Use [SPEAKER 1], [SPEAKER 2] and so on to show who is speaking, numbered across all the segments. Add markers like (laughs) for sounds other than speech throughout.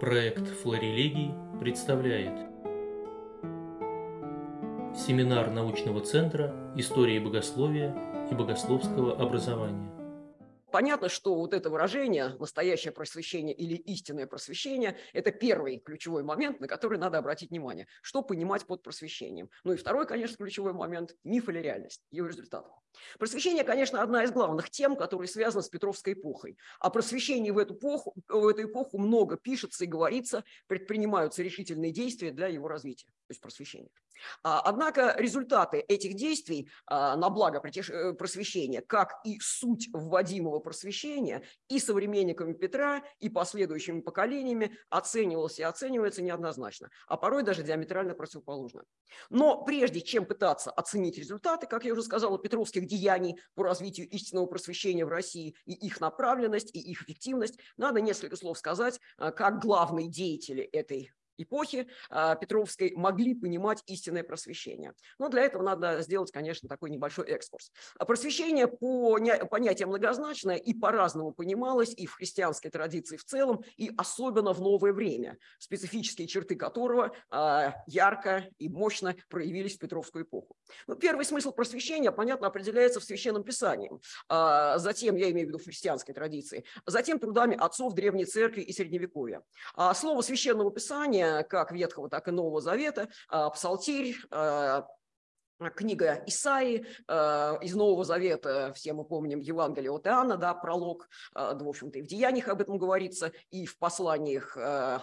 [SPEAKER 1] Проект «Флорелегий» представляет Семинар научного центра истории богословия и богословского образования.
[SPEAKER 2] Понятно, что вот это выражение «настоящее просвещение» или «истинное просвещение» – это первый ключевой момент, на который надо обратить внимание. Что понимать под просвещением? Ну и второй, конечно, ключевой момент – миф или реальность, его результат. Просвещение, конечно, одна из главных тем, которые связаны с Петровской эпохой. О просвещении в эту эпоху, в эту эпоху много пишется и говорится, предпринимаются решительные действия для его развития, то есть просвещения. А, однако результаты этих действий а, на благо э, просвещения, как и суть вводимого просвещения, и современниками Петра, и последующими поколениями оценивалось и оценивается неоднозначно, а порой даже диаметрально противоположно. Но прежде чем пытаться оценить результаты, как я уже сказала, петровских деяний по развитию истинного просвещения в России и их направленность, и их эффективность, надо несколько слов сказать, а, как главные деятели этой эпохи а, Петровской могли понимать истинное просвещение. Но для этого надо сделать, конечно, такой небольшой экскурс. А просвещение по понятие многозначное и по-разному понималось и в христианской традиции в целом, и особенно в новое время, специфические черты которого а, ярко и мощно проявились в Петровскую эпоху. Ну, первый смысл просвещения, понятно, определяется в Священном Писании. Затем, я имею в виду в христианской традиции, затем трудами отцов Древней Церкви и Средневековья. Слово Священного Писания как Ветхого, так и Нового Завета, а, Псалтирь, а, книга Исаи э, из Нового Завета, все мы помним Евангелие от Иоанна, да, пролог, э, в общем-то и в Деяниях об этом говорится, и в посланиях э,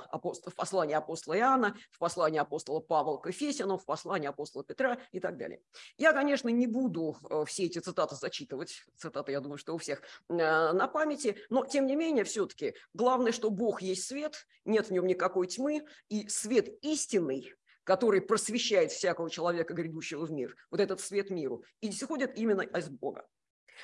[SPEAKER 2] апостола, в послании апостола Иоанна, в послании апостола Павла к Ефесину, в послании апостола Петра и так далее. Я, конечно, не буду э, все эти цитаты зачитывать, цитаты, я думаю, что у всех э, на памяти, но, тем не менее, все-таки главное, что Бог есть свет, нет в нем никакой тьмы, и свет истинный – который просвещает всякого человека, грядущего в мир, вот этот свет миру, и исходит именно из Бога.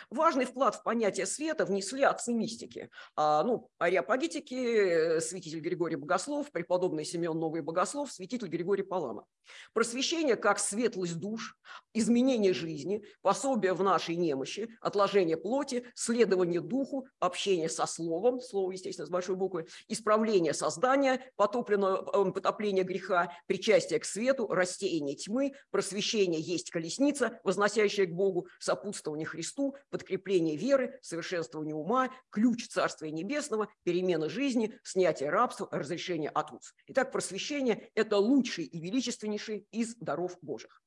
[SPEAKER 2] Важный вклад в понятие света внесли отцы мистики. А, ну, ариапагитики, святитель Григорий Богослов, преподобный Семен Новый Богослов, святитель Григорий Палама. Просвещение как светлость душ, изменение жизни, пособие в нашей немощи, отложение плоти, следование духу, общение со словом, слово, естественно, с большой буквы, исправление создания, э, потопление греха, причастие к свету, растение тьмы, просвещение есть колесница, возносящая к Богу, сопутствование Христу, подкрепление веры, совершенствование ума, ключ Царствия Небесного, перемена жизни, снятие рабства, разрешение от уз. Итак, просвещение – это лучший и величественнейший из даров Божьих.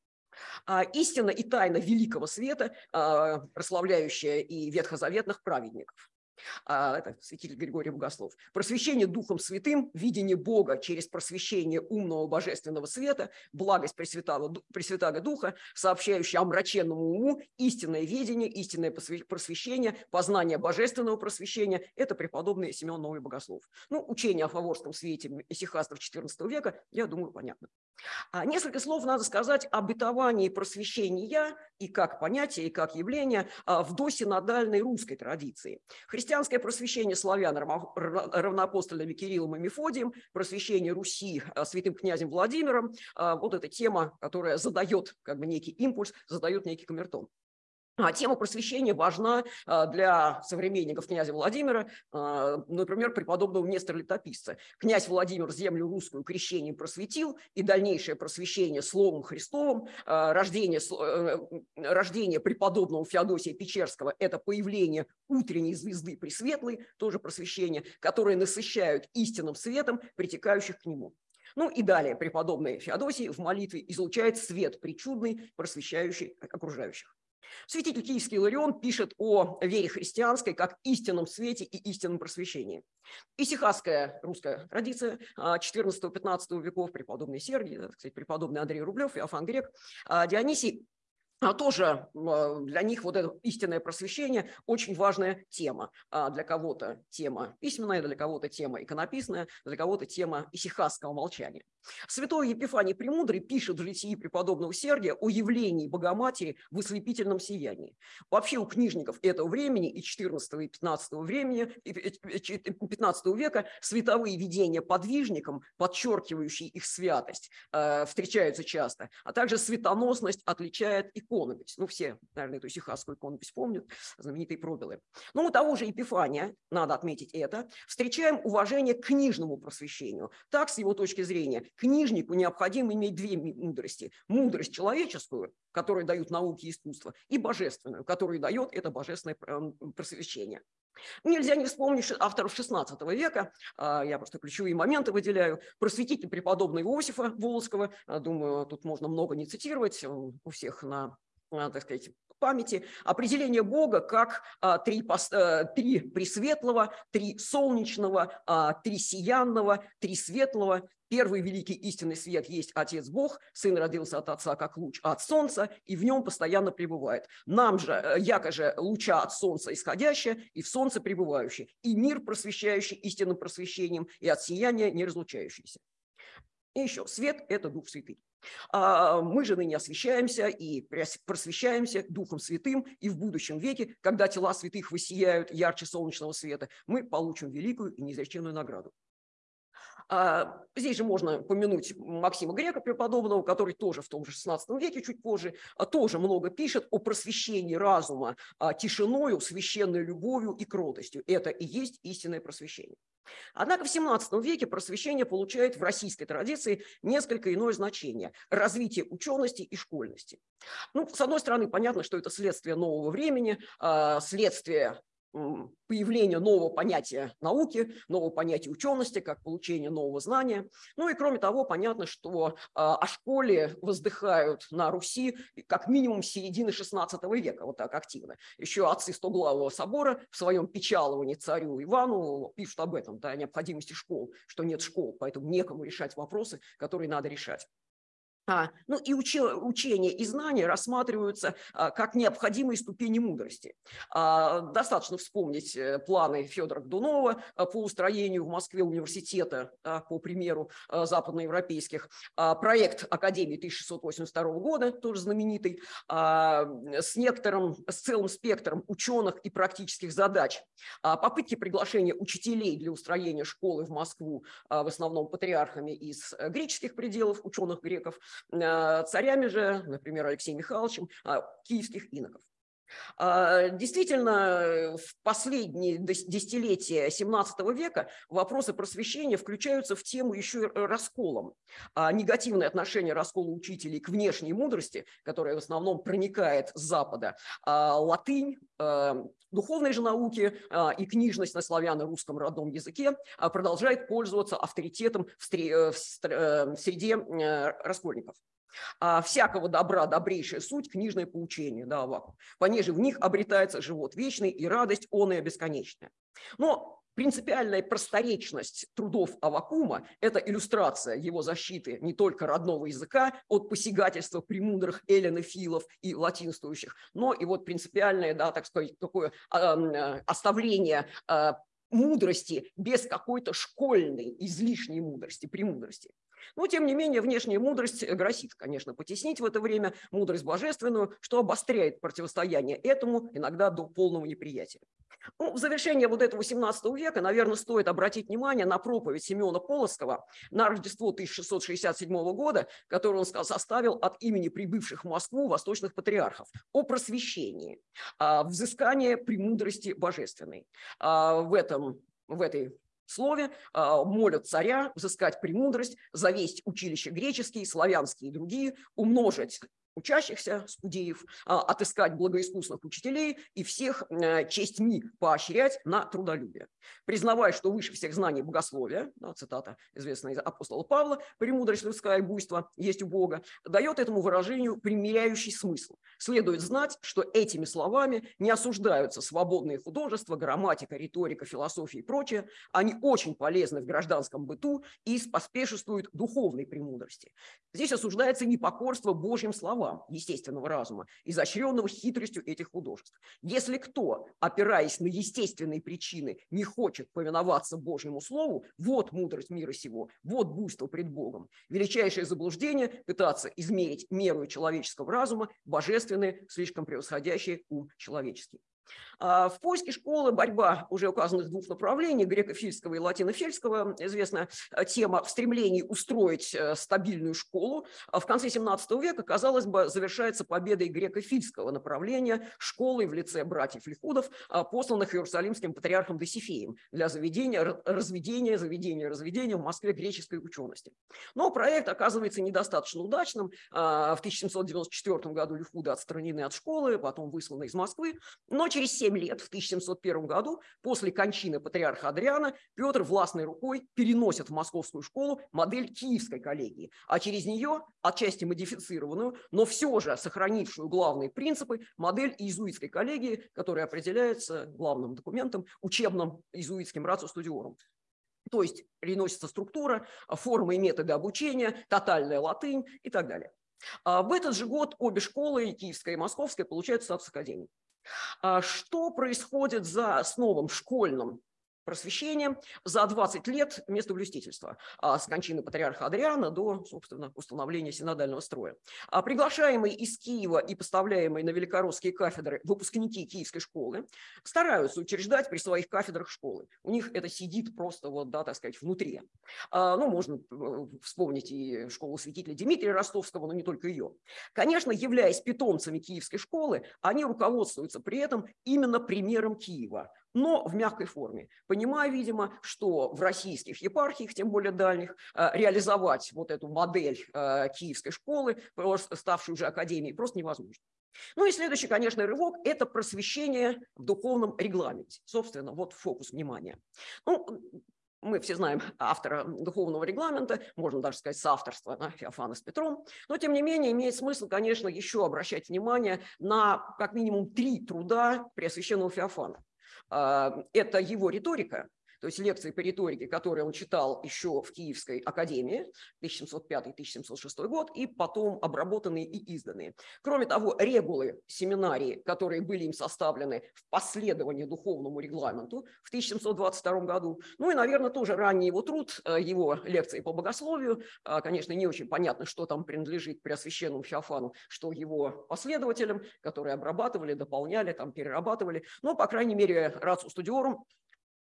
[SPEAKER 2] А истина и тайна великого света, а, прославляющая и ветхозаветных праведников. А, это святитель Григорий Богослов. Просвещение Духом Святым, видение Бога через просвещение умного божественного света, благость Пресвятого, Пресвятого Духа, сообщающая омраченному уму истинное видение, истинное просвещение, познание божественного просвещения – это преподобный Семен Новый Богослов. Ну, учение о фаворском свете исихастов XIV века, я думаю, понятно. А несколько слов надо сказать об бытовании просвещения и как понятие, и как явление а, в досинодальной русской традиции. Христианское просвещение славян равноапостольными Кириллом и Мефодием, просвещение Руси а, святым князем Владимиром, вот эта тема, которая задает как бы некий импульс, задает некий камертон. А тема просвещения важна а, для современников князя Владимира, а, например, преподобного Нестора Летописца. Князь Владимир землю русскую крещением просветил, и дальнейшее просвещение Словом Христовым, рождение, э, рождение преподобного Феодосия Печерского – это появление утренней звезды Пресветлой, тоже просвещение, которые насыщают истинным светом притекающих к нему. Ну и далее преподобный Феодосий в молитве излучает свет причудный, просвещающий окружающих. Святитель Киевский Иларион пишет о вере христианской как истинном свете и истинном просвещении. Исихасская русская традиция 14-15 а, веков, преподобный Сергий, кстати, преподобный Андрей Рублев, Иофан Грек, а, Дионисий тоже а, для них вот это истинное просвещение очень важная тема. А для кого-то тема письменная, для кого-то тема иконописная, для кого-то тема исихасского молчания. Святой Епифаний Премудрый пишет в житии преподобного Сергия о явлении Богоматери в ослепительном сиянии. Вообще у книжников этого времени и 14 и 15 времени, 15 века световые видения подвижникам, подчеркивающие их святость, встречаются часто, а также светоносность отличает и иконопись. Ну, все, наверное, эту сихасскую иконопись помнят, знаменитые пробелы. Ну, у того же Епифания, надо отметить это, встречаем уважение к книжному просвещению. Так, с его точки зрения, книжнику необходимо иметь две мудрости. Мудрость человеческую, которую дают науки и искусство, и божественную, которую дает это божественное просвещение. Нельзя не вспомнить авторов XVI века, а, я просто ключевые моменты выделяю, просветитель преподобного Иосифа Волского, а, думаю, тут можно много не цитировать, у всех на а, так сказать, памяти, определение Бога как три, а, три пресветлого, три солнечного, три сиянного, три светлого. Первый великий истинный свет есть Отец Бог, Сын родился от Отца как луч от Солнца, и в нем постоянно пребывает. Нам же, э, яко же луча от Солнца исходящее, и в Солнце пребывающее, и мир просвещающий истинным просвещением, и от сияния не разлучающийся. И еще, свет – это Дух Святый. А, мы же ныне освящаемся и просвещаемся Духом Святым, и в будущем веке, когда тела святых высияют ярче солнечного света, мы получим великую и неизреченную награду. А, здесь же можно помянуть Максима Грека преподобного, который тоже в том же 16 веке, чуть позже, а, тоже много пишет о просвещении разума тишиною, священной любовью и кротостью. Это и есть истинное просвещение. Однако в 17 веке просвещение получает в российской традиции несколько иное значение – развитие учености и школьности. Ну, с одной стороны, понятно, что это следствие нового времени, следствие появление нового понятия науки, нового понятия учености, как получение нового знания. Ну и кроме того, понятно, что а, о школе воздыхают на Руси как минимум середины XVI века, вот так активно. Еще отцы Стоглавого собора в своем печаловании царю Ивану пишут об этом, да, о необходимости школ, что нет школ, поэтому некому решать вопросы, которые надо решать. А, ну и учи, учение и знания рассматриваются а, как необходимые ступени мудрости. А, достаточно вспомнить э, планы Федора Гдунова а, по устроению в Москве университета, а, по примеру а, западноевропейских. А, проект Академии 1682 года, тоже знаменитый, а, с некоторым, с целым спектром ученых и практических задач. А, попытки приглашения учителей для устроения школы в Москву, а, в основном патриархами из э, греческих пределов, ученых греков, Э, царями же, например, Алексеем Михайловичем, а, киевских иноков. А, действительно, в последние десятилетия XVII века вопросы просвещения включаются в тему еще расколом. А негативное отношение раскола учителей к внешней мудрости, которая в основном проникает с Запада, латынь, духовные же науки и книжность на славяно-русском родном языке продолжает пользоваться авторитетом в э, среде э, раскольников. А всякого добра добрейшая суть – книжное поучение, да, Авакум. Понеже в них обретается живот вечный и радость он и бесконечная. Но принципиальная просторечность трудов Авакума – это иллюстрация его защиты не только родного языка от посягательства премудрых эллинофилов и латинствующих, но и вот принципиальное, да, так сказать, такое э, оставление э, мудрости без какой-то школьной излишней мудрости, премудрости. Но, тем не менее, внешняя мудрость грозит, конечно, потеснить в это время мудрость божественную, что обостряет противостояние этому иногда до полного неприятия. Ну, в завершение вот этого 17 века, наверное, стоит обратить внимание на проповедь Семена Полоцкого на Рождество 1667 года, которую он составил от имени прибывших в Москву восточных патриархов о просвещении, взыскание премудрости божественной. А, в, этом, в этой слове а, молят царя взыскать премудрость, завесть училища греческие, славянские и другие, умножить учащихся, студеев, а, отыскать благоискусных учителей и всех э, честьми поощрять на трудолюбие. Признавая, что выше всех знаний богословия, да, цитата известная из апостола Павла, «премудрость людская и буйство есть у Бога», дает этому выражению примиряющий смысл. Следует знать, что этими словами не осуждаются свободные художества, грамматика, риторика, философия и прочее. Они очень полезны в гражданском быту и споспешествуют духовной премудрости. Здесь осуждается непокорство Божьим словам, словам естественного разума, изощренного хитростью этих художеств. Если кто, опираясь на естественные причины, не хочет повиноваться Божьему Слову, вот мудрость мира сего, вот буйство пред Богом. Величайшее заблуждение – пытаться измерить меру человеческого разума, божественное, слишком превосходящее ум человеческий. А, в поиске школы борьба уже указанных двух направлений, греко-фильского и латинофильского, известная э, тема в стремлении устроить э, стабильную школу, а в конце 17 века, казалось бы, завершается победой греко-фильского направления школы в лице братьев Лихудов, а, посланных Иерусалимским патриархом Досифеем для заведения, разведения, заведения, разведения в Москве греческой учености. Но проект оказывается недостаточно удачным. В 1794 году Лихуды отстранены от школы, потом высланы из Москвы, но через 7 лет, в 1701 году, после кончины патриарха Адриана, Петр властной рукой переносит в московскую школу модель киевской коллегии, а через нее, отчасти модифицированную, но все же сохранившую главные принципы, модель иезуитской коллегии, которая определяется главным документом, учебным иезуитским рацио студиорум. То есть переносится структура, формы и методы обучения, тотальная латынь и так далее. А в этот же год обе школы, Киевская и Московская, получают статус академии. А что происходит за основом школьным просвещением за 20 лет место блюстительства а с кончины патриарха Адриана до, собственно, установления синодального строя. А приглашаемые из Киева и поставляемые на великоросские кафедры выпускники Киевской школы стараются учреждать при своих кафедрах школы. У них это сидит просто вот, да, так сказать, внутри. А, ну, можно э, вспомнить и школу святителя Дмитрия Ростовского, но не только ее. Конечно, являясь питомцами Киевской школы, они руководствуются при этом именно примером Киева но в мягкой форме, понимая, видимо, что в российских епархиях, тем более дальних, э, реализовать вот эту модель э, киевской школы, ставшей уже академией, просто невозможно. Ну и следующий, конечно, рывок – это просвещение в духовном регламенте. Собственно, вот фокус внимания. Ну, мы все знаем автора духовного регламента, можно даже сказать соавторства да, Феофана с Петром, но тем не менее имеет смысл, конечно, еще обращать внимание на как минимум три труда Преосвященного Феофана. А, это его риторика, то есть лекции по риторике, которые он читал еще в Киевской академии 1705-1706 год, и потом обработанные и изданные. Кроме того, регулы семинарии, которые были им составлены в последовании духовному регламенту в 1722 году. Ну и, наверное, тоже ранний его труд, э, его лекции по богословию. А, конечно, не очень понятно, что там принадлежит Преосвященному Феофану, что его последователям, которые обрабатывали, дополняли, там, перерабатывали. Но, по крайней мере, Рацу Студиорум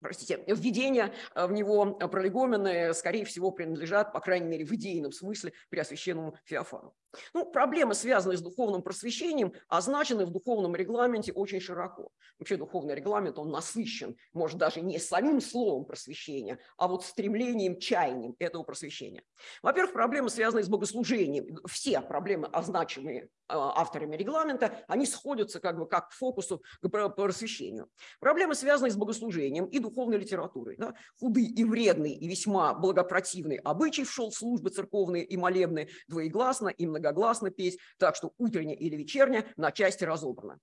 [SPEAKER 2] простите, введения э, в него пролегоменные, скорее всего, принадлежат, по крайней мере, в идейном смысле, Преосвященному Феофану. Ну, проблемы, связанные с духовным просвещением, означены в духовном регламенте очень широко. Вообще духовный регламент, он насыщен, может, даже не самим словом просвещения, а вот стремлением, чаянием этого просвещения. Во-первых, проблемы, связанные с богослужением. Все проблемы, означенные а, авторами регламента, они сходятся как бы как к фокусу к просвещению. Проблемы, связанные с богослужением и духовной литературой. Да? Худый и вредный и весьма благопротивный обычай вшел в службы церковные и молебные, двоегласно и многогласно петь, так что утренняя или вечерняя на части разобрана.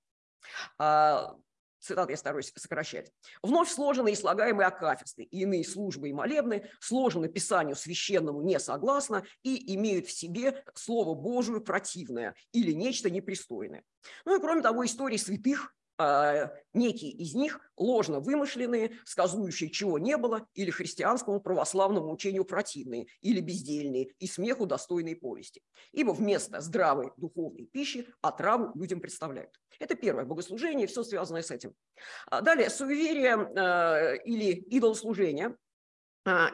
[SPEAKER 2] А, цитат я стараюсь сокращать, вновь сложенные и слагаемые акафисты и иные службы и молебны сложены писанию священному не согласно и имеют в себе слово Божие противное или нечто непристойное. Ну и кроме того, истории святых некие из них ложно вымышленные, сказующие, чего не было, или христианскому православному учению противные, или бездельные, и смеху достойные повести. Ибо вместо здравой духовной пищи отраву людям представляют. Это первое богослужение, все связанное с этим. А далее, суеверие э, или идолослужение а,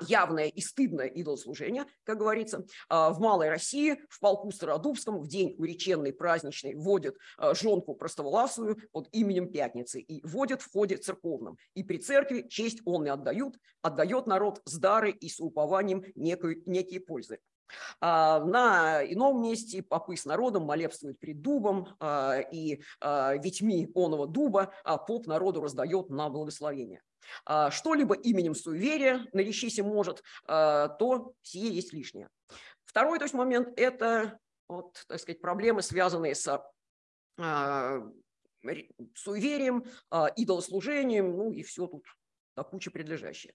[SPEAKER 2] явное и стыдное идолослужение, как говорится. А, в Малой России, в полку Стародубском, в день уреченный праздничный вводят а, жонку простоволасую под именем Пятницы и вводят в ходе церковном. И при церкви честь он и отдают, отдает народ с дары и с упованием некой, некие пользы. На ином месте попы с народом молебствуют пред дубом, и ветьми оного дуба поп народу раздает на благословение. А, что-либо именем суеверия наречись может, а, то сие есть лишнее. Второй то есть, момент – это вот, так сказать, проблемы, связанные с а, суеверием, идолослужением, ну и все тут до кучи предлежащие.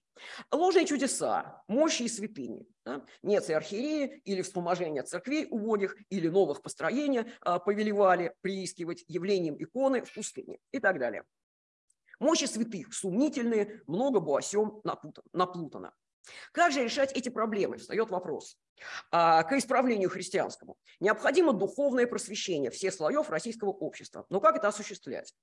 [SPEAKER 2] Ложные чудеса, мощи и святыни. Да? Нет архиереи или вспоможения церквей убогих, или новых построения повелевали приискивать явлением иконы в пустыне и так далее. Мощи святых сумнительные, много бы о сем наплутано. Как же решать эти проблемы? Встает вопрос. А, к исправлению христианскому необходимо духовное просвещение всех слоев российского общества. Но как это осуществлять?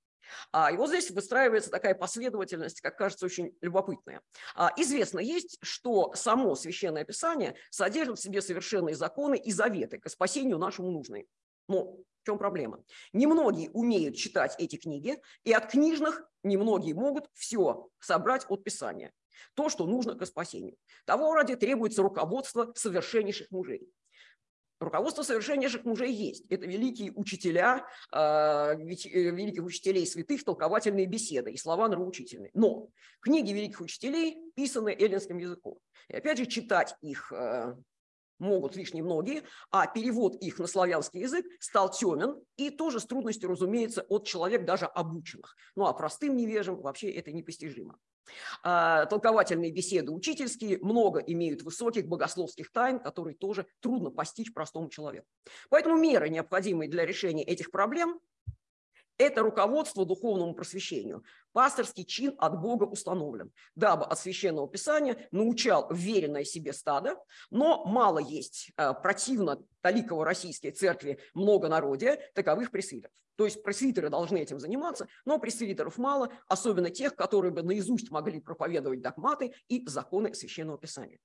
[SPEAKER 2] А, и вот здесь выстраивается такая последовательность, как кажется, очень любопытная. А, известно есть, что само Священное Писание содержит в себе совершенные законы и заветы к спасению нашему нужные. Но в чем проблема? Немногие умеют читать эти книги, и от книжных немногие могут все собрать от Писания то, что нужно к спасению. Того ради требуется руководство совершеннейших мужей. Руководство совершеннейших мужей есть. Это великие учителя, а, э, великих учителей святых, толковательные беседы и слова нравоучительные. Но книги великих учителей писаны эллинским языком. И опять же, читать их э, могут лишь немногие, а перевод их на славянский язык стал темен и тоже с трудностью, разумеется, от человек даже обученных. Ну а простым невежим вообще это непостижимо. А, толковательные беседы учительские много имеют высоких богословских тайн, которые тоже трудно постичь простому человеку. Поэтому меры, необходимые для решения этих проблем, это руководство духовному просвещению. Пасторский чин от Бога установлен, дабы от Священного Писания научал веренное себе стадо, но мало есть а, противно Таликово российской церкви многонародия таковых пресвитеров. То есть пресвитеры должны этим заниматься, но пресвитеров мало, особенно тех, которые бы наизусть могли проповедовать догматы и законы Священного Писания.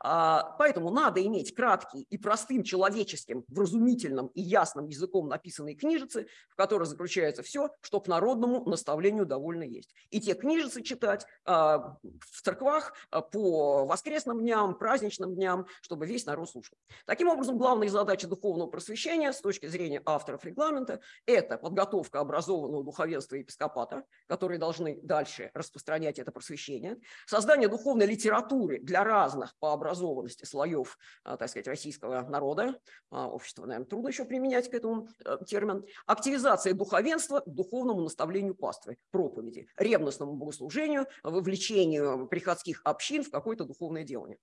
[SPEAKER 2] А, поэтому надо иметь краткий и простым человеческим, вразумительным и ясным языком написанные книжицы, в которых заключается все, что к народному наставлению довольно есть. И те книжицы читать а, в церквах а, по воскресным дням, праздничным дням, чтобы весь народ слушал. Таким образом, главная задача духовного просвещения с точки зрения авторов регламента – это подготовка образованного духовенства и епископата, которые должны дальше распространять это просвещение, создание духовной литературы для разных по образованности слоев, а, так сказать, российского народа, а, общества, наверное, трудно еще применять к этому э, термин, активизация духовенства к духовному наставлению паствы, проповеди, ревностному богослужению, вовлечению приходских общин в какое-то духовное делание.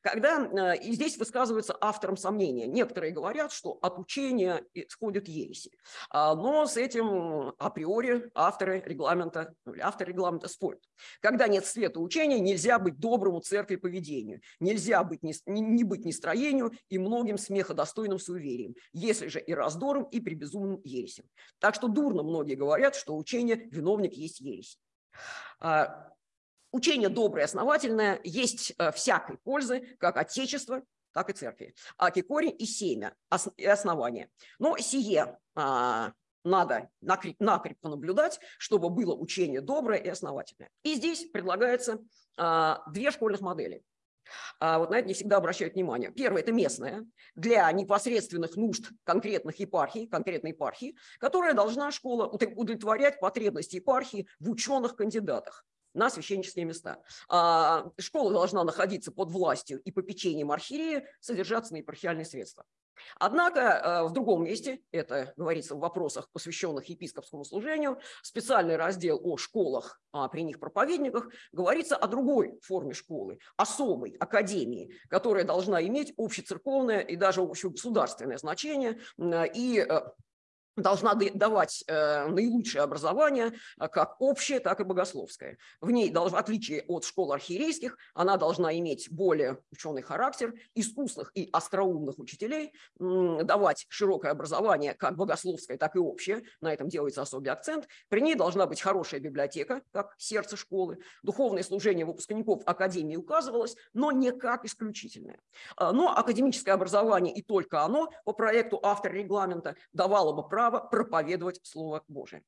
[SPEAKER 2] Когда, э, и здесь высказываются автором сомнения. Некоторые говорят, что от учения исходят ереси. А, но с этим априори авторы регламента, авторы регламента спорят. Когда нет света учения, нельзя быть доброму церкви поведению, нельзя быть не, не быть нестроению и многим смеходостойным суеверием, если же и раздором, и при безумном ересем. Так что дурно многие говорят, что учение виновник есть ересь. А, учение доброе, основательное, есть э, всякой пользы, как отечество, так и церкви. Аки корень и семя, и основание. Но сие а, надо накрепко наблюдать, чтобы было учение доброе и основательное. И здесь предлагается а, две школьных модели. А вот на это не всегда обращают внимание. Первое – это местное, для непосредственных нужд конкретных епархий, конкретной епархии, которая должна школа удовлетворять потребности епархии в ученых-кандидатах на священнические места. А школа должна находиться под властью и попечением архиерея, содержаться на епархиальные средства. Однако э, в другом месте, это говорится в вопросах, посвященных епископскому служению, специальный раздел о школах а, при них проповедниках, говорится о другой форме школы, особой академии, которая должна иметь общецерковное и даже общегосударственное значение и э, должна давать э, наилучшее образование, э, как общее, так и богословское. В ней, в отличие от школ архиерейских, она должна иметь более ученый характер, искусных и остроумных учителей, давать широкое образование, как богословское, так и общее, на этом делается особый акцент. При ней должна быть хорошая библиотека, как сердце школы. Духовное служение выпускников академии указывалось, но не как исключительное. Э, но академическое образование и только оно по проекту автора регламента давало бы право право проповедовать Слово Божие.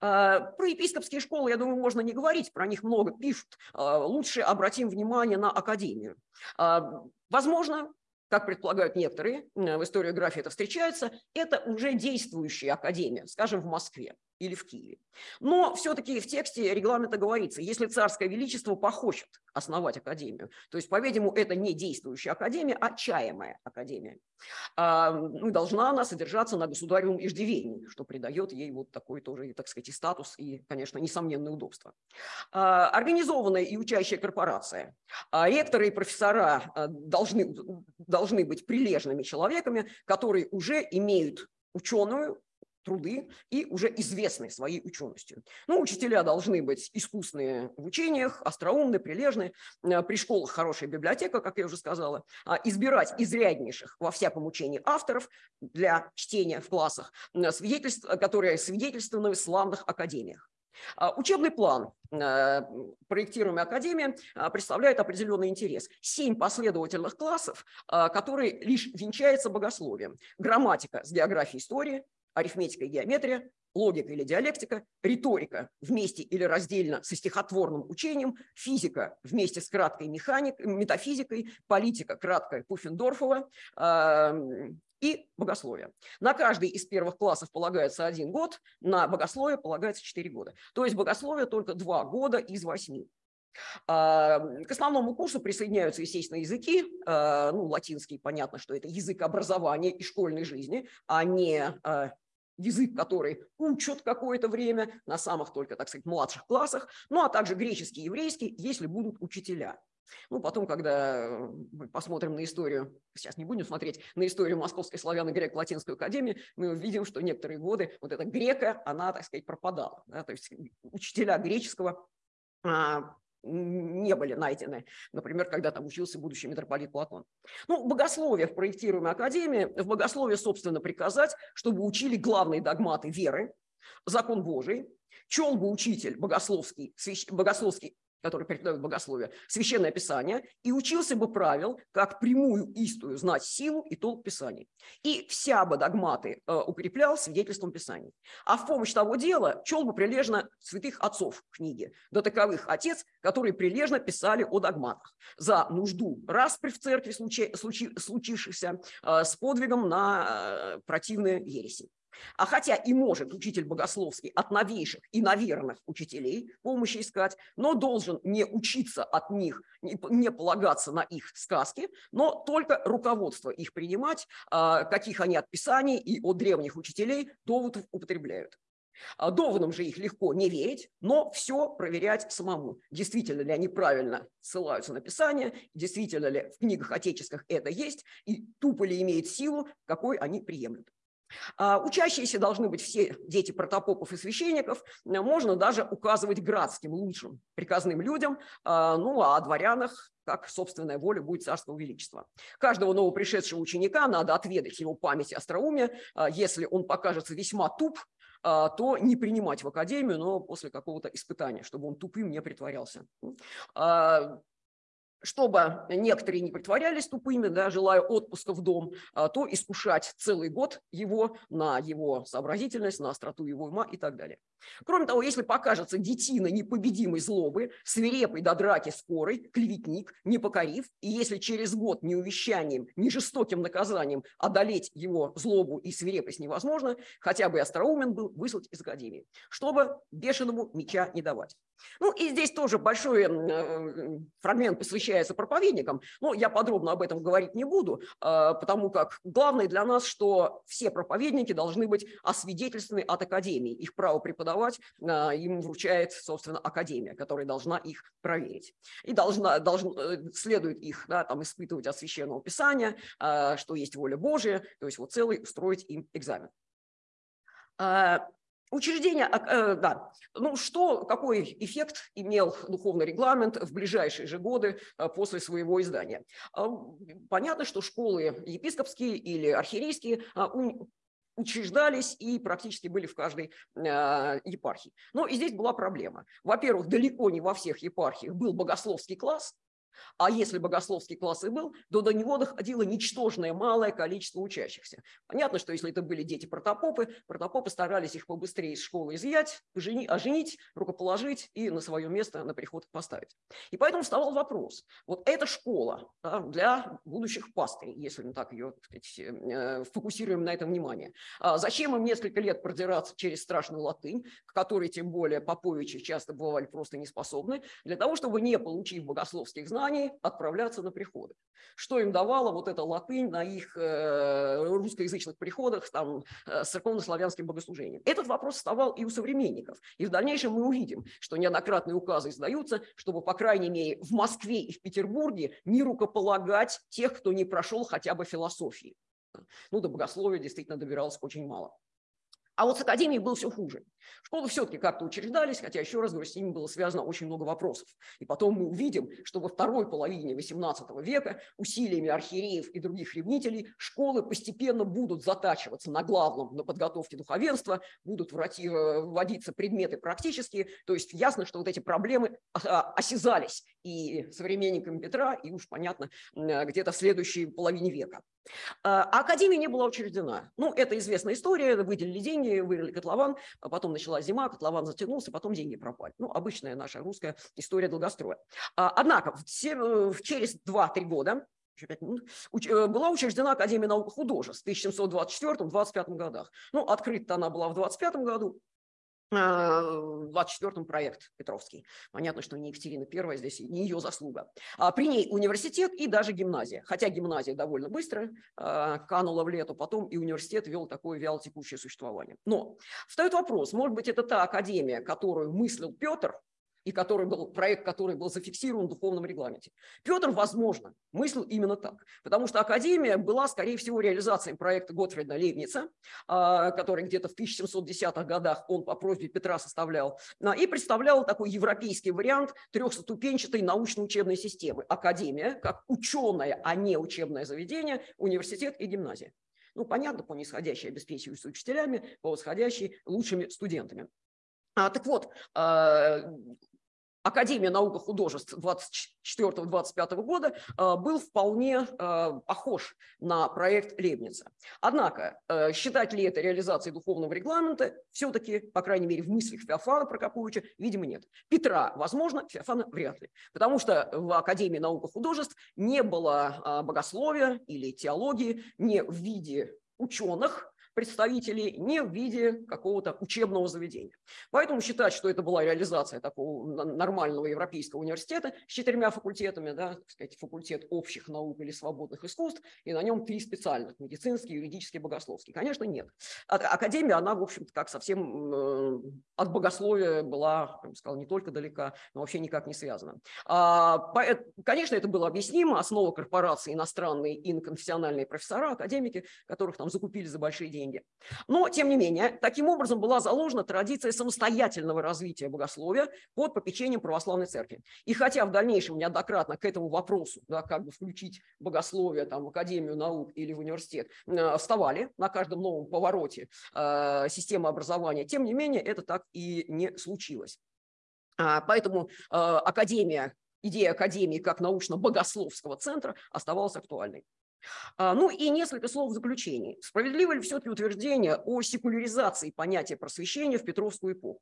[SPEAKER 2] А, про епископские школы, я думаю, можно не говорить, про них много пишут. А, лучше обратим внимание на академию. А, возможно, как предполагают некоторые, в историографии это встречается, это уже действующая академия, скажем, в Москве или в Киеве. Но все-таки в тексте регламента говорится, если царское величество похочет основать академию, то есть, по-видимому, это не действующая академия, а чаемая академия. А, ну, должна она содержаться на государевом иждивении, что придает ей вот такой тоже, так сказать, и статус, и, конечно, несомненное удобство. А, организованная и учащая корпорация. А, ректоры и профессора а, должны, должны быть прилежными человеками, которые уже имеют ученую труды и уже известны своей ученостью. Ну, учителя должны быть искусные в учениях, остроумны, прилежны, э, при школах хорошая библиотека, как я уже сказала, а, избирать изряднейших во всяком учении авторов для чтения в классах, свидетельств, которые свидетельствованы в славных академиях. А, учебный план э, проектируемой академии представляет определенный интерес. Семь последовательных классов, которые лишь венчаются богословием. Грамматика с географией истории, арифметика и геометрия, логика или диалектика, риторика вместе или раздельно со стихотворным учением, физика вместе с краткой механикой, метафизикой, политика краткая Пуффендорфова э, и богословие. На каждый из первых классов полагается один год, на богословие полагается четыре года. То есть богословие только два года из восьми. К основному курсу присоединяются, естественно, языки. А, ну, латинский, понятно, что это язык образования и школьной жизни, а не а, язык, который учат какое-то время на самых только, так сказать, младших классах, ну а также греческий и еврейский, если будут учителя. Ну, потом, когда мы посмотрим на историю, сейчас не будем смотреть на историю Московской славяно-греко-латинской академии, мы увидим, что некоторые годы вот эта грека, она, так сказать, пропадала. Да? То есть учителя греческого а, не были найдены, например, когда там учился будущий митрополит Платон. Ну, в проектируемой академии, в богословии, собственно, приказать, чтобы учили главные догматы веры, закон Божий, чел бы учитель богословский, богословский который преподает богословие, священное писание, и учился бы правил, как прямую истую знать силу и толк писаний. И вся бы догматы э, укреплял свидетельством писаний. А в помощь того дела чел бы прилежно святых отцов книги, до таковых отец, которые прилежно писали о догматах за нужду распри в церкви случи, случи, случившихся э, с подвигом на э, противные ереси. А хотя и может учитель богословский от новейших и наверных учителей помощи искать, но должен не учиться от них, не полагаться на их сказки, но только руководство их принимать, а, каких они от Писаний и от древних учителей доводов употребляют. А доводам же их легко не верить, но все проверять самому. Действительно ли они правильно ссылаются на Писание, действительно ли в книгах отеческих это есть, и тупо ли имеет силу, какой они приемлют. А, учащиеся должны быть все дети протопопов и священников, можно даже указывать градским, лучшим приказным людям, а, ну а о дворянах как собственная воля будет царского величества. Каждого новопришедшего ученика надо отведать его память и остроумие. А, если он покажется весьма туп, то не принимать в академию, но после какого-то испытания, чтобы он тупым не притворялся чтобы некоторые не притворялись тупыми, да, желая отпуска в дом, а, то искушать целый год его на его сообразительность, на остроту его ума и так далее. Кроме того, если покажется детина непобедимой злобы, свирепой до драки скорой, клеветник, не покорив, и если через год ни увещанием, ни жестоким наказанием одолеть его злобу и свирепость невозможно, хотя бы остроумен был, выслать из академии, чтобы бешеному меча не давать. Ну и здесь тоже большой э, фрагмент посвящается проповедникам, но я подробно об этом говорить не буду, э, потому как главное для нас, что все проповедники должны быть освидетельствованы от Академии. Их право преподавать э, им вручает, собственно, Академия, которая должна их проверить. И должна, должен, следует их да, там, испытывать от Священного Писания, что есть воля Божия, то есть вот целый устроить им экзамен. Учреждение, э, да, ну что, какой эффект имел духовный регламент в ближайшие же годы э, после своего издания? Э, понятно, что школы епископские или архиерейские учреждались и практически были в каждой епархии. Но и здесь была проблема. Во-первых, далеко не во всех епархиях был богословский класс, а если богословский класс и был, то до него доходило ничтожное малое количество учащихся. Понятно, что если это были дети протопопы, протопопы старались их побыстрее из школы изъять, оженить, рукоположить и на свое место на приход поставить. И поэтому вставал вопрос. Вот эта школа да, для будущих пастырей, если мы так ее так сказать, э, фокусируем на этом внимание, а зачем им несколько лет продираться через страшную латынь, к которой тем более Поповичи часто бывали просто не способны, для того, чтобы не получив богословских знаний, знаний отправляться на приходы. Что им давало вот эта латынь на их э, русскоязычных приходах там, э, с церковно-славянским богослужением? Этот вопрос вставал и у современников. И в дальнейшем мы увидим, что неоднократные указы издаются, чтобы, по крайней мере, в Москве и в Петербурге не рукополагать тех, кто не прошел хотя бы философии. Ну, до богословия действительно добиралось очень мало. А вот с академией было все хуже. Школы все-таки как-то учреждались, хотя, еще раз говорю, с ними было связано очень много вопросов. И потом мы увидим, что во второй половине XVIII века усилиями архиереев и других ревнителей школы постепенно будут затачиваться на главном, на подготовке духовенства, будут э, вводиться предметы практические. То есть ясно, что вот эти проблемы а, осязались и современниками Петра, и уж понятно, где-то в следующей половине века. А, а академия не была учреждена. Ну, это известная история, выделили деньги, вырыли котлован, а потом началась зима, котлован затянулся, потом деньги пропали. Ну, обычная наша русская история долгостроя. А, однако в, через 2-3 года э, была учреждена Академия наук и художеств в 1724-25 годах. Ну, открыта она была в 25 году, 24-м проект Петровский. Понятно, что не Екатерина первая здесь, не ее заслуга. А при ней университет и даже гимназия. Хотя гимназия довольно быстро а, канула в лету, потом и университет вел такое вялотекущее существование. Но встает вопрос, может быть, это та академия, которую мыслил Петр, и который был, проект, который был зафиксирован в духовном регламенте. Петр, возможно, мыслил именно так, потому что Академия была, скорее всего, реализацией проекта Готфрида Лейбница, а, который где-то в 1710-х годах он по просьбе Петра составлял, а, и представлял такой европейский вариант трехступенчатой научно-учебной системы. Академия, как ученое, а не учебное заведение, университет и гимназия. Ну, понятно, по нисходящей обеспечивающейся учителями, по восходящей лучшими студентами. А, так вот, а, Академия наук и художеств 24-25 года э, был вполне э, похож на проект Лебница. Однако, э, считать ли это реализацией духовного регламента, все-таки, по крайней мере, в мыслях Феофана Прокоповича, видимо, нет. Петра, возможно, Феофана вряд ли. Потому что в Академии наук и художеств не было богословия или теологии не в виде ученых, представителей не в виде какого-то учебного заведения. Поэтому считать, что это была реализация такого нормального европейского университета с четырьмя факультетами, да, так сказать, факультет общих наук или свободных искусств, и на нем три специальных – медицинский, юридический, богословский. Конечно, нет. Академия, она, в общем-то, как совсем э, от богословия была, я бы сказал, не только далека, но вообще никак не связана. А, конечно, это было объяснимо. Основа корпорации иностранные инконфессиональные профессора, академики, которых там закупили за большие деньги деньги. Но, тем не менее, таким образом была заложена традиция самостоятельного развития богословия под попечением православной церкви. И хотя в дальнейшем неоднократно к этому вопросу, да, как бы включить богословие там, в Академию наук или в университет, э, вставали на каждом новом повороте э, системы образования, тем не менее, это так и не случилось. А, поэтому э, Академия идея Академии как научно-богословского центра оставалась актуальной. А, ну и несколько слов в заключении. Справедливо ли все-таки утверждение о секуляризации понятия просвещения в Петровскую эпоху?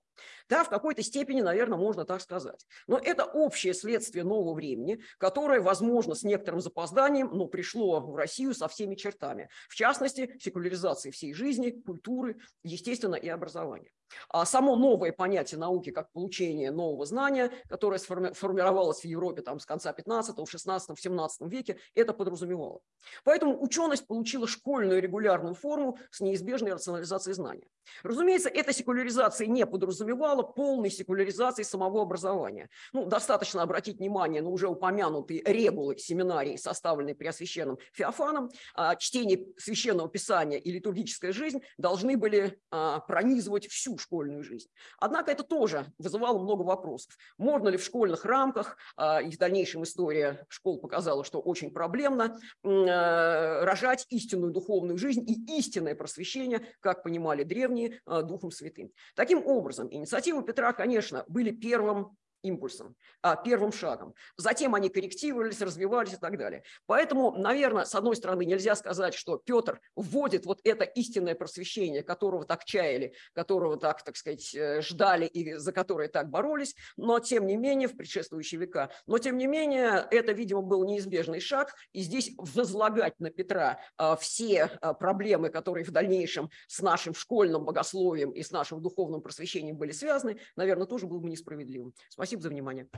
[SPEAKER 2] Да, в какой-то степени, наверное, можно так сказать. Но это общее следствие нового времени, которое, возможно, с некоторым запозданием, но пришло в Россию со всеми чертами. В частности, секуляризации всей жизни, культуры, естественно, и образования. А само новое понятие науки как получение нового знания, которое сформировалось в Европе там, с конца 15 в 16 в 17 веке, это подразумевало. Поэтому ученость получила школьную регулярную форму с неизбежной рационализацией знания. Разумеется, эта секуляризация не подразумевала полной секуляризации самого образования. Ну, достаточно обратить внимание на уже упомянутые регулы семинарии, составленные Преосвященным Феофаном. А, чтение священного писания и литургическая жизнь должны были а, пронизывать всю школьную жизнь. Однако это тоже вызывало много вопросов. Можно ли в школьных рамках, а, и в дальнейшем история школ показала, что очень проблемно, рожать истинную духовную жизнь и истинное просвещение, как понимали древние, а, Духом Святым. Таким образом, инициативы Петра, конечно, были первым импульсом, а, первым шагом. Затем они корректировались, развивались и так далее. Поэтому, наверное, с одной стороны, нельзя сказать, что Петр вводит вот это истинное просвещение, которого так чаяли, которого так, так сказать, э, ждали и за которое так боролись, но тем не менее, в предшествующие века, но тем не менее, это, видимо, был неизбежный шаг, и здесь возлагать на Петра а, все а, проблемы, которые в дальнейшем с нашим школьным богословием и с нашим духовным просвещением были связаны, наверное, тоже было бы несправедливым. Спасибо. Спасибо за внимание.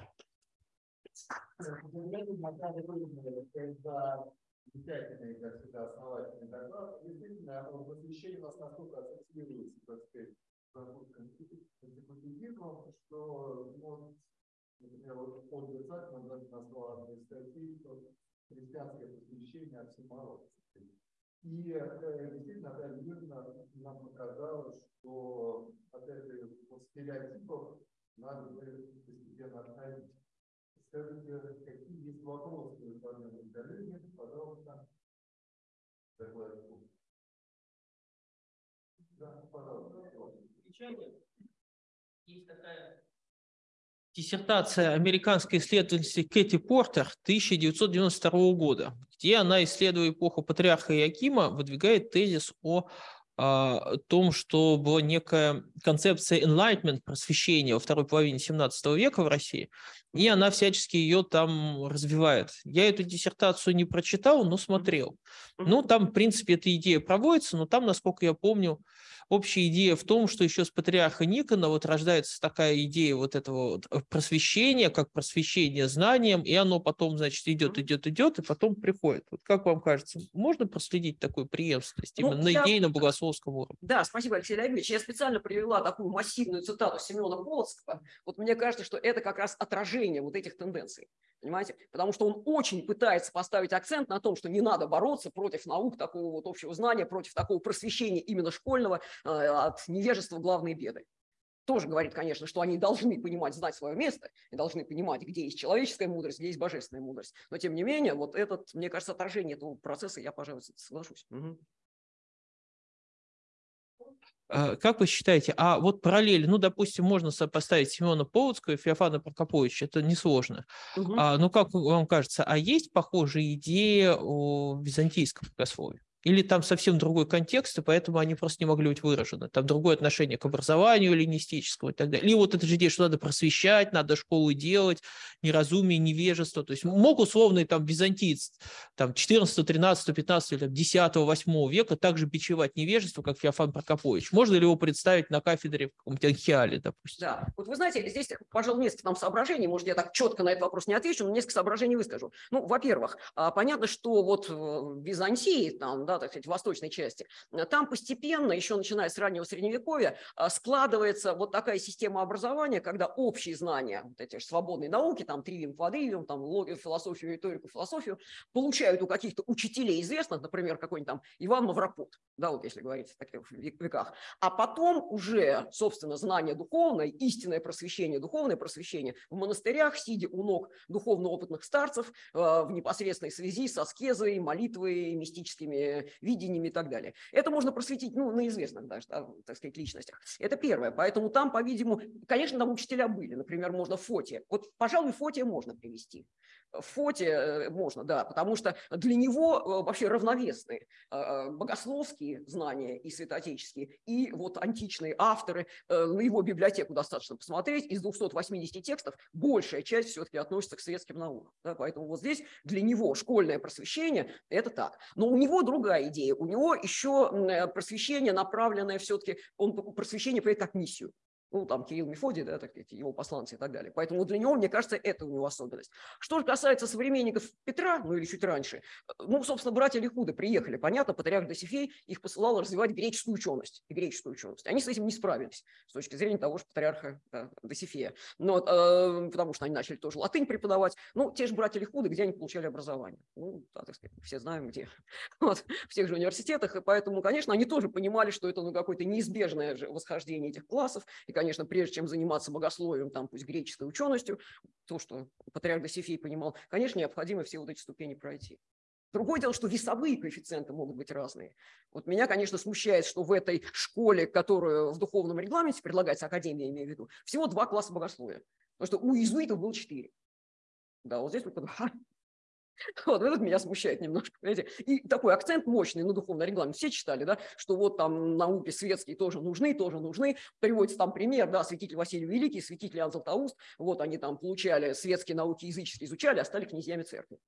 [SPEAKER 3] Замечательный, как всегда, основательный доклад. Действительно, посвящение у нас настолько ассоциируется, так сказать, конститутивизмом, что, ну, например, вот Ольга Цакман даже назвала одной что христианское посвящение оксиморон. И э, действительно, Наталья Юрьевна нам показала, что от этой вот стереотипов надо бы постепенно отходить. Скажите, какие есть вопросы у коллеги? Пожалуйста. Да, пожалуйста.
[SPEAKER 4] Есть такая диссертация американской исследовательницы Кэти Портер 1992 года, где она, исследуя эпоху патриарха Иакима, выдвигает тезис о о том, что была некая концепция enlightenment, просвещения во второй половине 17 века в России, и она всячески ее там развивает. Я эту диссертацию не прочитал, но смотрел. Ну, там, в принципе, эта идея проводится, но там, насколько я помню, общая идея в том, что еще с патриарха Никона вот рождается такая идея вот этого вот просвещения, как просвещение знанием, и оно потом, значит, идет, идет, идет, и потом приходит. Вот как вам кажется, можно проследить такую преемственность ну, именно я... на идейно-богословском уровне?
[SPEAKER 2] Да, спасибо, Алексей Леонидович. Я специально привела такую массивную цитату Семена Полоцкого. Вот мне кажется, что это как раз отражение вот этих тенденций. Понимаете? Потому что он очень пытается поставить акцент на том, что не надо бороться против наук такого вот общего знания, против такого просвещения именно школьного, э, от невежества главные беды. Тоже говорит, конечно, что они должны понимать, знать свое место, и должны понимать, где есть человеческая мудрость, где есть божественная мудрость. Но тем не менее, вот этот, мне кажется, отражение этого процесса, я, пожалуй, соглашусь. Угу.
[SPEAKER 4] А, как вы считаете, а вот параллели, ну, допустим, можно сопоставить Семена Полоцкого и Феофана Прокоповича, это несложно. Угу. А, ну, как вам кажется, а есть похожие идеи о византийском богословии? Или там совсем другой контекст, и поэтому они просто не могли быть выражены. Там другое отношение к образованию лингвистическому и так далее. Или вот эта же идея, что надо просвещать, надо школы делать, неразумие, невежество. То есть мог условный там византиец там, 14, 13, 15, там, 10, 8 века также бичевать невежество, как Феофан Прокопович. Можно ли его представить на кафедре в каком-то Анхиале, допустим?
[SPEAKER 2] Да, вот вы знаете, здесь, пожалуй, несколько там соображений, может, я так четко на этот вопрос не отвечу, но несколько соображений выскажу. Ну, во-первых, а, понятно, что вот в Византии, там, да, так сказать, в восточной части, там постепенно, еще начиная с раннего Средневековья, э, складывается вот такая система образования, когда общие знания, вот эти свободные науки, там тривиум, квадривиум, там логию, философию, риторику, философию, получают у каких-то учителей известных, например, какой-нибудь там Иван Мавропут, да, вот если говорить в таких веках, а потом уже, собственно, знание духовное, истинное просвещение, духовное просвещение в монастырях, сидя у ног духовно опытных старцев, э, в непосредственной связи со аскезой, молитвой, мистическими видениями и так далее. Это можно просветить ну, на известных даже, да, так сказать, личностях. Это первое. Поэтому там, по-видимому, конечно, там учителя были. Например, можно Фоте. Вот, пожалуй, Фоте можно привести. Фоте э, можно, да, потому что для него э, вообще равновесны э, богословские знания и святоотеческие, и вот античные авторы. На его библиотеку достаточно посмотреть. Из 280 текстов большая часть все-таки относится к светским наукам. Да, поэтому вот здесь для него школьное просвещение – это так. Но у него другая идея. У него еще просвещение, направленное все-таки, он просвещение поет как миссию ну, там, Кирилл Мефодий, да, так сказать, его посланцы и так далее. Поэтому для него, мне кажется, это у него особенность. Что же касается современников Петра, ну, или чуть раньше, ну, собственно, братья Лихуды приехали, понятно, патриарх Досифей их посылал развивать греческую ученость греческую ученость. Они с этим не справились с точки зрения того же патриарха да, Досифея, но, э, потому что они начали тоже латынь преподавать. Ну, те же братья Лихуды, где они получали образование? Ну, да, так сказать, все знаем, где. (laughs) Вот, в тех же университетах, и поэтому, конечно, они тоже понимали, что это ну, какое-то неизбежное же восхождение этих классов, и, конечно, прежде чем заниматься богословием, там, пусть греческой ученостью, то, что патриарх Досифей понимал, конечно, необходимо все вот эти ступени пройти. Другое дело, что весовые коэффициенты могут быть разные. Вот меня, конечно, смущает, что в этой школе, которую в духовном регламенте предлагается, академия, имею в виду, всего два класса богословия. Потому что у иезуитов было четыре. Да, вот здесь два. (laughs) (laughs) Вот это меня смущает немножко, понимаете. И такой акцент мощный на духовный регламент. Все читали, да, что вот там науки светские тоже нужны, тоже нужны. Приводится там пример, да, святитель Василий Великий, святитель Иоанн Златоуст. Вот они там получали светские науки языческие, изучали, а стали князьями церкви.